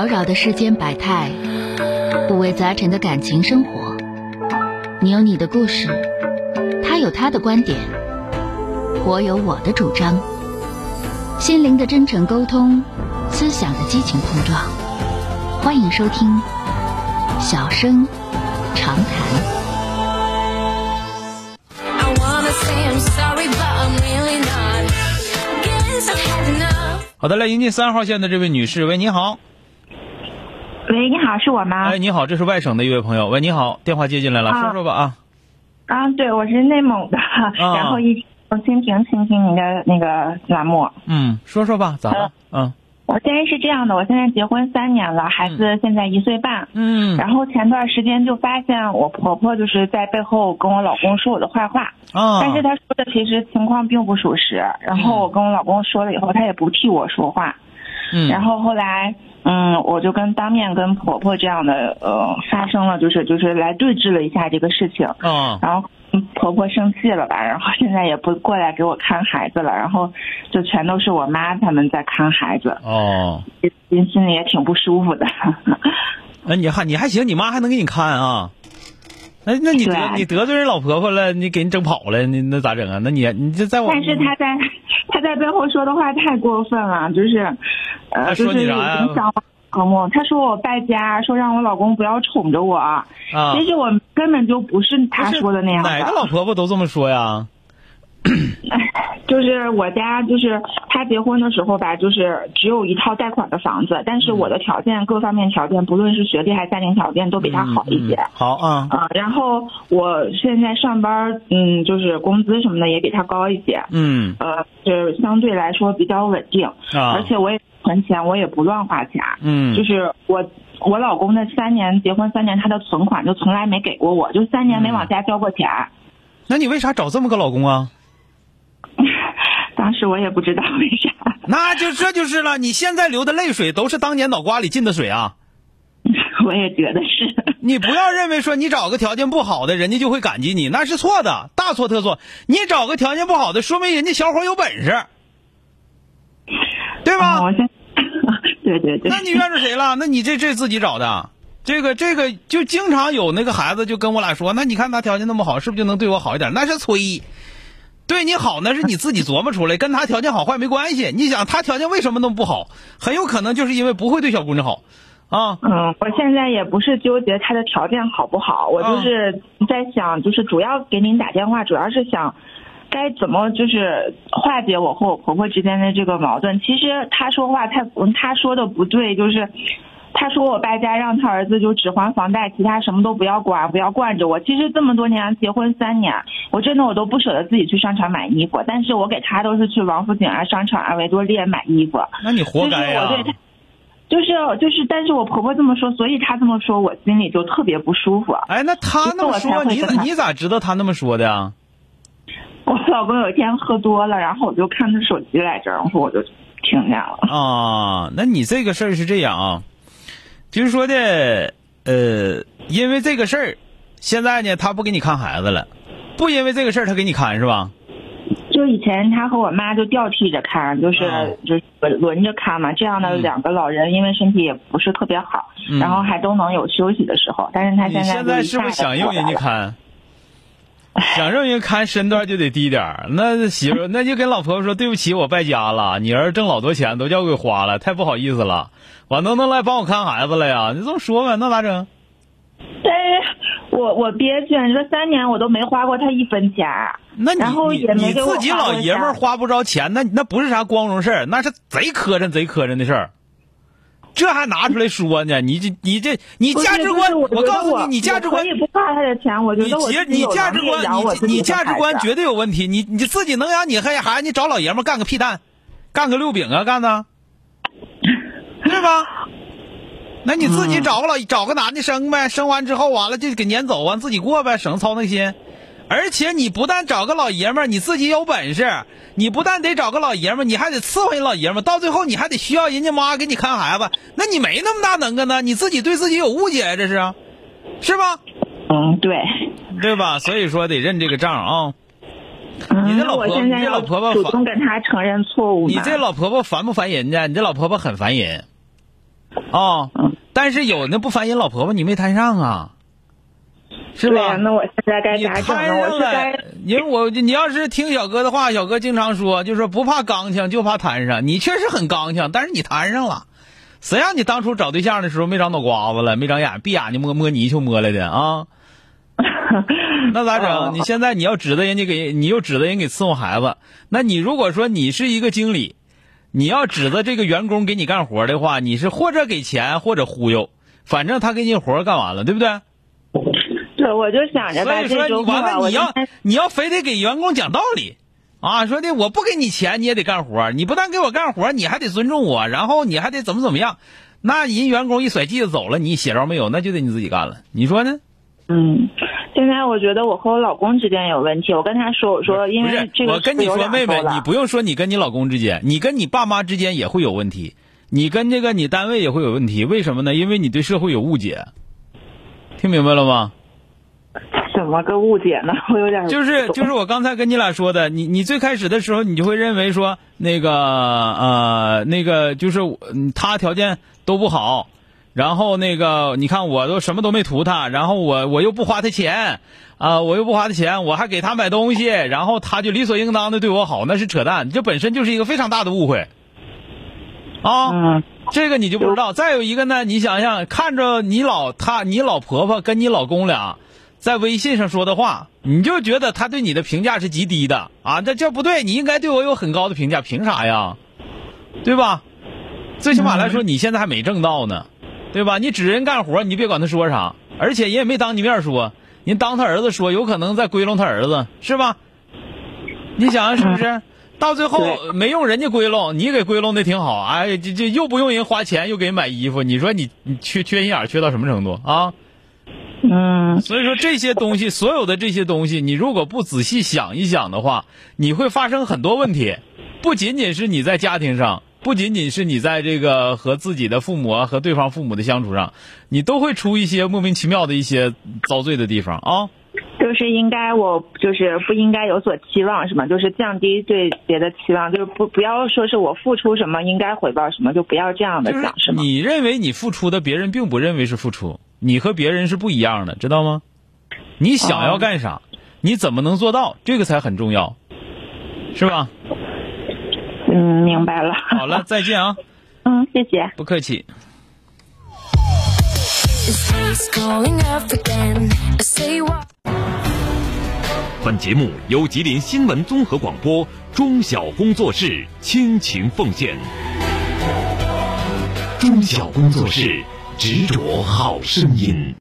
扰扰的世间百态，五味杂陈的感情生活。你有你的故事，他有他的观点，我有我的主张。心灵的真诚沟通，思想的激情碰撞。欢迎收听《小声长谈》。好的，来迎接三号线的这位女士，喂，你好。喂，你好，是我吗？哎，你好，这是外省的一位朋友。喂，你好，电话接进来了，啊说说吧啊。啊，对，我是内蒙的，然后一我蜻蜓倾听您的那个栏目。嗯，说说吧，咋了？嗯我现在是这样的，我现在结婚三年了，孩子现在一岁半。嗯然后前段时间就发现我婆婆就是在背后跟我老公说我的坏话，啊，但是她说的其实情况并不属实。然后我跟我老公说了以后，他也不替我说话。嗯，然后后来，嗯，我就跟当面跟婆婆这样的呃发生了，就是就是来对峙了一下这个事情。嗯然后嗯婆婆生气了吧，然后现在也不过来给我看孩子了，然后就全都是我妈他们在看孩子，哦，心心里也挺不舒服的。那 你还你还行，你妈还能给你看啊？哎，那你得对你得罪人老婆婆了，你给人整跑了，你那咋整啊？那你你这在我但是她在她在背后说的话太过分了，就是，呃，就是说你啥呀影响我和睦。她说我败家，说让我老公不要宠着我，啊，其实我根本就不是他说的那样的。哪个老婆婆都这么说呀？就是我家，就是他结婚的时候吧，就是只有一套贷款的房子，但是我的条件各方面条件，不论是学历还是家庭条件，都比他好一些。嗯嗯好啊，啊、然后我现在上班，嗯，就是工资什么的也比他高一些，嗯。呃，就是相对来说比较稳定，啊，而且我也存钱，我也不乱花钱，嗯。就是我我老公的三年结婚三年，他的存款就从来没给过我，就三年没往家交过钱。那你为啥找这么个老公啊？当时我也不知道 为啥，那就这就是了，你现在流的泪水都是当年脑瓜里进的水啊！我也觉得是。你不要认为说你找个条件不好的，人家就会感激你，那是错的，大错特错。你找个条件不好的，说明人家小伙有本事，对吧？啊，我先对对对，那你怨着谁了？那你这这自己找的，这个这个就经常有那个孩子就跟我俩说，那你看他条件那么好，是不是就能对我好一点？那是吹，对你好那是你自己琢磨出来，跟他条件好坏没关系。你想他条件为什么那么不好？很有可能就是因为不会对小姑娘好，啊，嗯，我现在也不是纠结他的条件好不好，我就是在想，就是主要给您打电话，主要是想该怎么就是化解我和我婆婆之间的这个矛盾。其实他说话太他说的不对，就是。他说我败家，让他儿子就只还房贷，其他什么都不要管，不要惯着我。其实这么多年，结婚三年，我真的我都不舍得自己去商场买衣服，但是我给他都是去王府井啊、商场啊、维多利亚买衣服。那你活该呀、就是就是就是，但是我婆婆这么说，所以她这么说，我心里就特别不舒服。哎，那他那么说，你你咋知道他那么说的呀？我老公有一天喝多了，然后我就看他手机来着，然后我就听见了。啊，那你这个事儿是这样啊，就是说的，呃，因为这个事儿，现在呢，他不给你看孩子了，不因为这个事儿他给你看是吧？就以前他和我妈就调替着看，就是、嗯就是轮着看嘛，这样的嗯两个老人，因为身体也不是特别好，嗯然后还都能有休息的时候。但是他现在现在是不是想用人家看？想让人看身段就得低点儿，那 媳妇那就跟老婆婆说对不起，我败家了，你儿子挣老多钱都叫我给花了，太不好意思了，我能不能来帮我看孩子了呀？你这么说呗，那咋整？但是我我憋屈，这三年我都没花过他一分钱。那你然后你也没给我你自己老爷们儿花不着钱，那那不是啥光荣事儿，那是贼磕碜贼磕碜的事儿。这还拿出来说呢？你这你这你价值观，我告诉你，你价值观我可以不花他的钱，我觉你得我价值观，你你价值观绝对有问题。你你自己能养你还孩子，你找老爷们干个屁蛋，干个六饼啊，干的，是吧？那你自己找个老、找个男的生呗，生完之后完了就给撵走，完自己过呗，省操那心。而且你不但找个老爷们儿，你自己有本事，你不但得找个老爷们儿，你还得伺候人老爷们儿，到最后你还得需要人家妈给你看孩子，那你没那么大能耐呢，你自己对自己有误解，这是，是吧？嗯，对。对吧？所以说得认这个账啊。你这老婆我现在你这老婆婆主动跟他承认错误你这老婆婆烦不烦人呢？你这老婆婆很烦人。啊、嗯但是有那不烦人老婆婆，你没摊上啊，是、吧？那我现在该你咋整呢？摊上我是该了，因为我你要是听小哥的话，小哥经常说，就说不怕刚强，就怕摊上。你确实很刚强，但是你摊上了，谁让你当初找对象的时候没长脑瓜子了，没长眼，闭眼睛摸摸泥鳅摸来的啊？那咋整？哦你现在你要指着人家给，你又指着人给伺候孩子，那你如果说你是一个经理，你要指着这个员工给你干活的话，你是或者给钱，或者忽悠，反正他给你活干完了，对不对？对，我就想着吧，所以说你完了，你要你要非得给员工讲道理啊，说的我不给你钱，你也得干活，你不但给我干活，你还得尊重我，然后你还得怎么怎么样。那人员工一甩剂子走了，你写着没有，那就得你自己干了。你说呢？嗯，现在我觉得我和我老公之间有问题。我跟他说，我说因，为这个我跟你说，妹妹，你不用说你跟你老公之间，你跟你爸妈之间也会有问题，你跟这个你单位也会有问题。为什么呢？因为你对社会有误解。听明白了吗？怎么个误解呢？我有点就是就是我刚才跟你俩说的，你你最开始的时候，你就会认为说那个呃那个就是嗯他条件都不好，然后那个你看我都什么都没图他，然后我我又不花他钱啊、我又不花他钱，我还给他买东西，然后他就理所应当的对我好，那是扯淡，这本身就是一个非常大的误会啊。嗯这个你就不知道。再有一个呢，你想想，看着你老他你老婆婆跟你老公俩在微信上说的话，你就觉得他对你的评价是极低的啊，这这不对，你应该对我有很高的评价，凭啥呀？对吧？最起码来说，你现在还没挣到呢，对吧？你指人干活，你别管他说啥，而且人也没当你面说，人当他儿子说，有可能在归拢他儿子，是吧？你想想是不是？到最后没用人家归拢，你给归拢的挺好，哎，这这又不用人花钱，又给人买衣服，你说你你缺缺心眼缺到什么程度啊？嗯所以说这些东西，所有的这些东西，你如果不仔细想一想的话，你会发生很多问题，不仅仅是你在家庭上，不仅仅是你在这个和自己的父母啊和对方父母的相处上，你都会出一些莫名其妙的一些遭罪的地方啊。就是应该我就是不应该有所期望是吗？就是降低对别的期望，就是不不要说是我付出什么应该回报什么，就不要这样的想是吗？你认为你付出的，别人并不认为是付出，你和别人是不一样的，知道吗？你想要干啥，你怎么能做到，这个才很重要，是吧？嗯，明白了。好了，再见啊，嗯，谢谢。不客气。本节目由吉林新闻综合广播中小工作室倾情奉献。中小工作室执着好声音。